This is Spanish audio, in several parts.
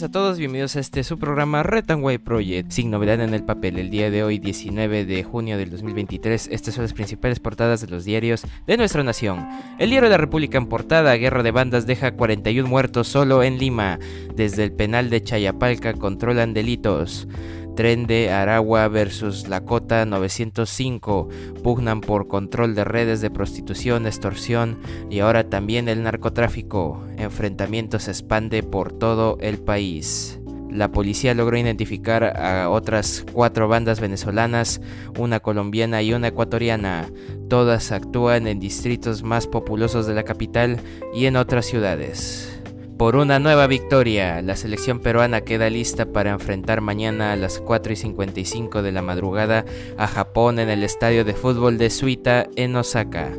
A todos, bienvenidos a este su programa White Project, sin novedad en el papel. El día de hoy, 19 de junio del 2023, estas son las principales portadas de los diarios de nuestra nación. El diario de la República en portada, Guerra de Bandas deja 41 muertos solo en Lima. Desde el penal de Chayapalca controlan delitos. Tren de Aragua versus Lakota 905 pugnan por control de redes de prostitución, extorsión y ahora también el narcotráfico. Enfrentamiento se expande por todo el país. La policía logró identificar a otras cuatro bandas venezolanas, una colombiana y una ecuatoriana. Todas actúan en distritos más populosos de la capital y en otras ciudades por una nueva victoria. La selección peruana queda lista para enfrentar mañana a las 4 y 55 de la madrugada a Japón en el estadio de fútbol de Suita en Osaka.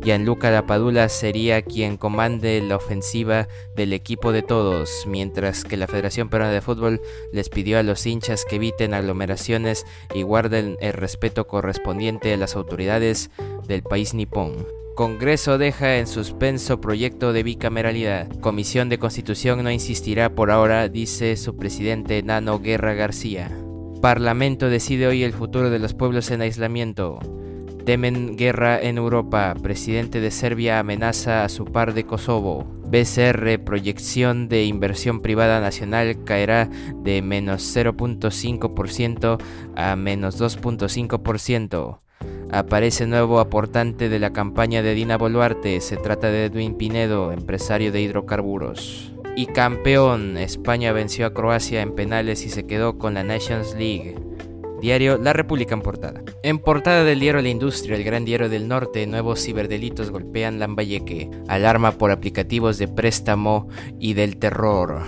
Gianluca Lapadula sería quien comande la ofensiva del equipo de todos, mientras que la Federación Peruana de Fútbol les pidió a los hinchas que eviten aglomeraciones y guarden el respeto correspondiente a las autoridades del país nipón. Congreso deja en suspenso proyecto de bicameralidad. Comisión de Constitución no insistirá por ahora, dice su presidente Nano Guerra García. Parlamento decide hoy el futuro de los pueblos en aislamiento. Temen guerra en Europa. Presidente de Serbia amenaza a su par de Kosovo. BCR, proyección de inversión privada nacional, caerá de menos 0.5% a menos 2.5% aparece nuevo aportante de la campaña de Dina Boluarte. Se trata de Edwin Pinedo, empresario de hidrocarburos. Y campeón, España venció a Croacia en penales y se quedó con la Nations League. Diario La República en portada. En portada del diario La Industria, el gran diario del norte, nuevos ciberdelitos golpean Lambayeque. Alarma por aplicativos de préstamo y del terror.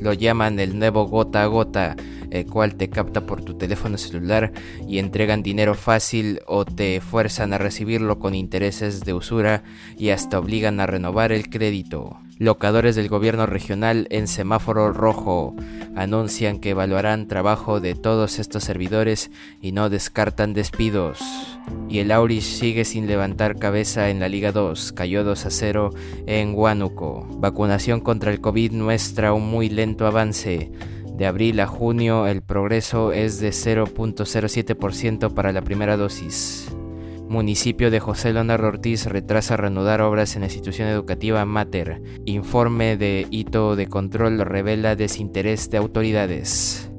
Lo llaman el nuevo gota a gota el cual te capta por tu teléfono celular y entregan dinero fácil o te fuerzan a recibirlo con intereses de usura y hasta obligan a renovar el crédito. Locadores del gobierno regional en semáforo rojo anuncian que evaluarán trabajo de todos estos servidores y no descartan despidos. Y el Aurich sigue sin levantar cabeza en la Liga 2, cayó 2 a 0 en Huánuco. Vacunación contra el COVID muestra un muy lento avance. De abril a junio el progreso es de 0.07% para la primera dosis. Municipio de José Leonardo Ortiz retrasa reanudar obras en la institución educativa Mater. Informe de hito de control revela desinterés de autoridades.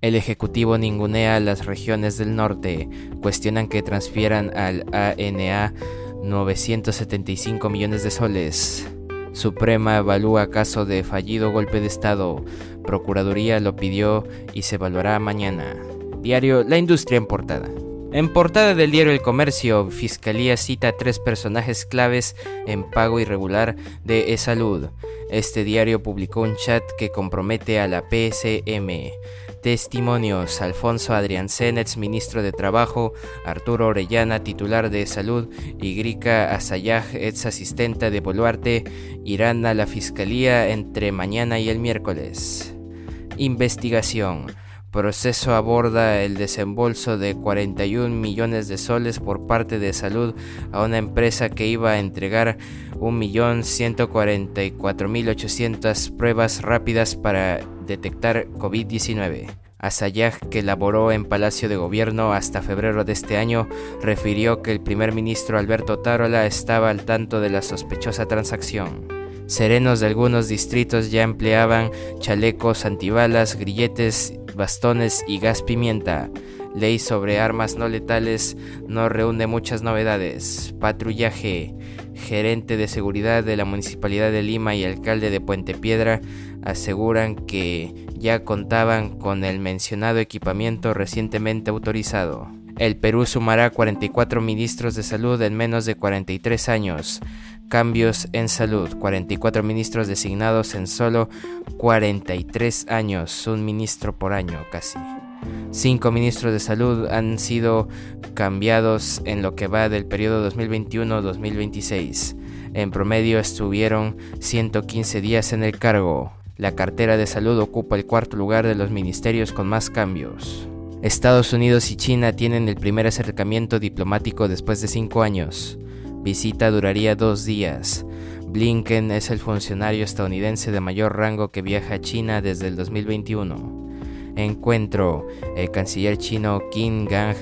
El Ejecutivo ningunea a las regiones del norte. Cuestionan que transfieran al ANA 975 millones de soles. Suprema evalúa caso de fallido golpe de Estado. Procuraduría lo pidió y se evaluará mañana. Diario La Industria en portada. En portada del diario El Comercio, Fiscalía cita a tres personajes claves en pago irregular de e-salud. Este diario publicó un chat que compromete a la PSM. Testimonios: Alfonso Adrián Zenetz, ministro de Trabajo, Arturo Orellana, titular de Salud, y Grika Asayaj, ex asistente de Boluarte, irán a la fiscalía entre mañana y el miércoles. Investigación. Proceso aborda el desembolso de 41 millones de soles por parte de Salud a una empresa que iba a entregar 1.144.800 pruebas rápidas para detectar COVID-19. Asayag, que laboró en Palacio de Gobierno hasta febrero de este año, refirió que el primer ministro Alberto Tarola estaba al tanto de la sospechosa transacción. Serenos de algunos distritos ya empleaban chalecos antibalas, grilletes, bastones y gas pimienta. Ley sobre armas no letales no reúne muchas novedades. Patrullaje. Gerente de seguridad de la Municipalidad de Lima y alcalde de Puente Piedra aseguran que ya contaban con el mencionado equipamiento recientemente autorizado. El Perú sumará 44 ministros de salud en menos de 43 años. Cambios en salud. 44 ministros designados en solo 43 años. Un ministro por año casi. Cinco ministros de salud han sido cambiados en lo que va del periodo 2021-2026. En promedio estuvieron 115 días en el cargo. La cartera de salud ocupa el cuarto lugar de los ministerios con más cambios. Estados Unidos y China tienen el primer acercamiento diplomático después de cinco años. Visita duraría dos días. Blinken es el funcionario estadounidense de mayor rango que viaja a China desde el 2021 encuentro, el canciller chino Qin Gang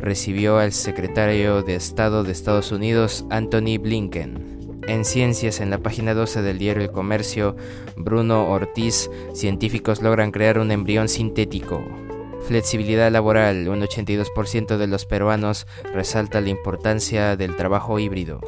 recibió al secretario de Estado de Estados Unidos, Anthony Blinken. En Ciencias, en la página 12 del diario El Comercio, Bruno Ortiz, científicos logran crear un embrión sintético. Flexibilidad laboral, un 82% de los peruanos resalta la importancia del trabajo híbrido.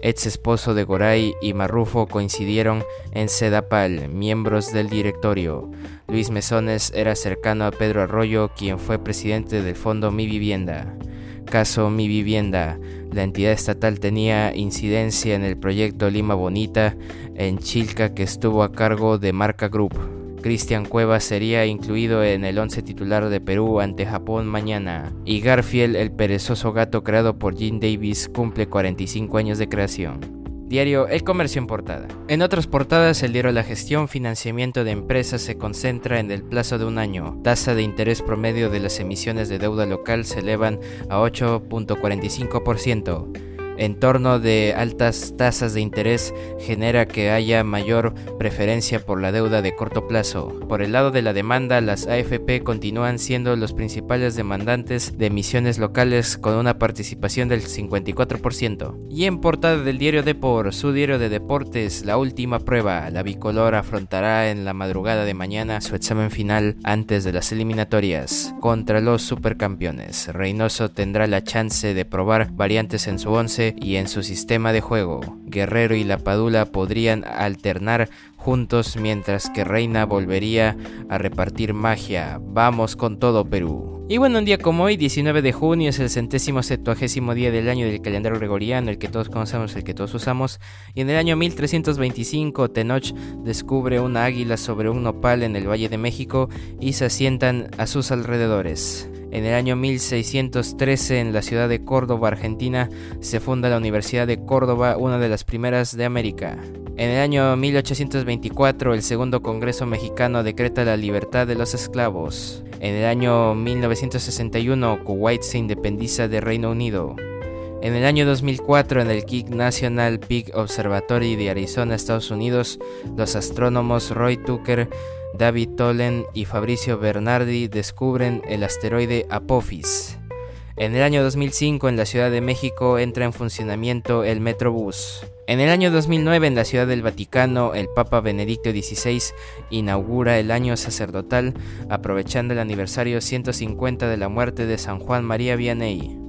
Ex esposo de Goray y Marrufo coincidieron en Sedapal, miembros del directorio. Luis Mesones era cercano a Pedro Arroyo, quien fue presidente del fondo Mi Vivienda. Caso Mi Vivienda. La entidad estatal tenía incidencia en el proyecto Lima Bonita en Chilca que estuvo a cargo de Marca Group. Cristian Cuevas sería incluido en el once titular de Perú ante Japón mañana. Y Garfield, el perezoso gato creado por Gene Davis, cumple 45 años de creación. Diario El Comercio en portada. En otras portadas, el diario La Gestión, financiamiento de empresas se concentra en el plazo de un año. Tasa de interés promedio de las emisiones de deuda local se elevan a 8.45% entorno de altas tasas de interés genera que haya mayor preferencia por la deuda de corto plazo. Por el lado de la demanda, las AFP continúan siendo los principales demandantes de emisiones locales con una participación del 54%. Y en portada del diario Depor, su diario de deportes, la última prueba, la bicolor afrontará en la madrugada de mañana su examen final antes de las eliminatorias contra los supercampeones. Reynoso tendrá la chance de probar variantes en su once y en su sistema de juego. Guerrero y La Padula podrían alternar juntos mientras que Reina volvería a repartir magia. Vamos con todo Perú. Y bueno, un día como hoy, 19 de junio, es el centésimo septuagésimo día del año del calendario gregoriano, el que todos conocemos, el que todos usamos. Y en el año 1325, Tenoch descubre una águila sobre un nopal en el Valle de México y se asientan a sus alrededores. En el año 1613, en la ciudad de Córdoba, Argentina, se funda la Universidad de Córdoba, una de las primeras de América. En el año 1824, el Segundo Congreso Mexicano decreta la libertad de los esclavos. En el año 1961, Kuwait se independiza del Reino Unido. En el año 2004, en el Keck National Peak Observatory de Arizona, Estados Unidos, los astrónomos Roy Tucker David Tolen y Fabricio Bernardi descubren el asteroide Apophis. En el año 2005 en la Ciudad de México entra en funcionamiento el Metrobús. En el año 2009 en la Ciudad del Vaticano el Papa Benedicto XVI inaugura el año sacerdotal aprovechando el aniversario 150 de la muerte de San Juan María Vianney.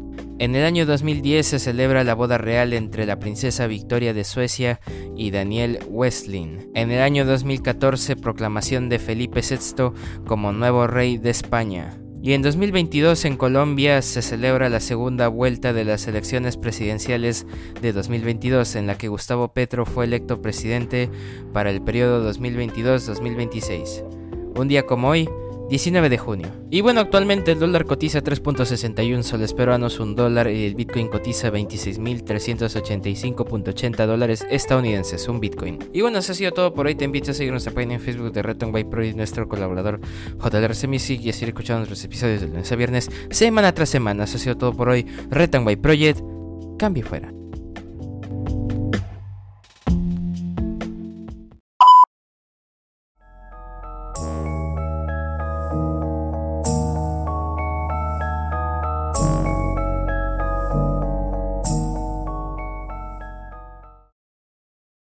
En el año 2010 se celebra la boda real entre la princesa Victoria de Suecia y Daniel Westlin. En el año 2014 proclamación de Felipe VI como nuevo rey de España. Y en 2022 en Colombia se celebra la segunda vuelta de las elecciones presidenciales de 2022 en la que Gustavo Petro fue electo presidente para el periodo 2022-2026. Un día como hoy, 19 de junio. Y bueno, actualmente el dólar cotiza 3.61 soles peruanos, un dólar y el Bitcoin cotiza 26.385.80 dólares estadounidenses, un Bitcoin. Y bueno, eso ha sido todo por hoy. Te invito a seguir nuestra página en Facebook de Reton By Pro y nuestro colaborador JLRC Music y a seguir escuchando nuestros episodios de lunes a viernes, semana tras semana. Eso ha sido todo por hoy. Reton By Project, cambio fuera.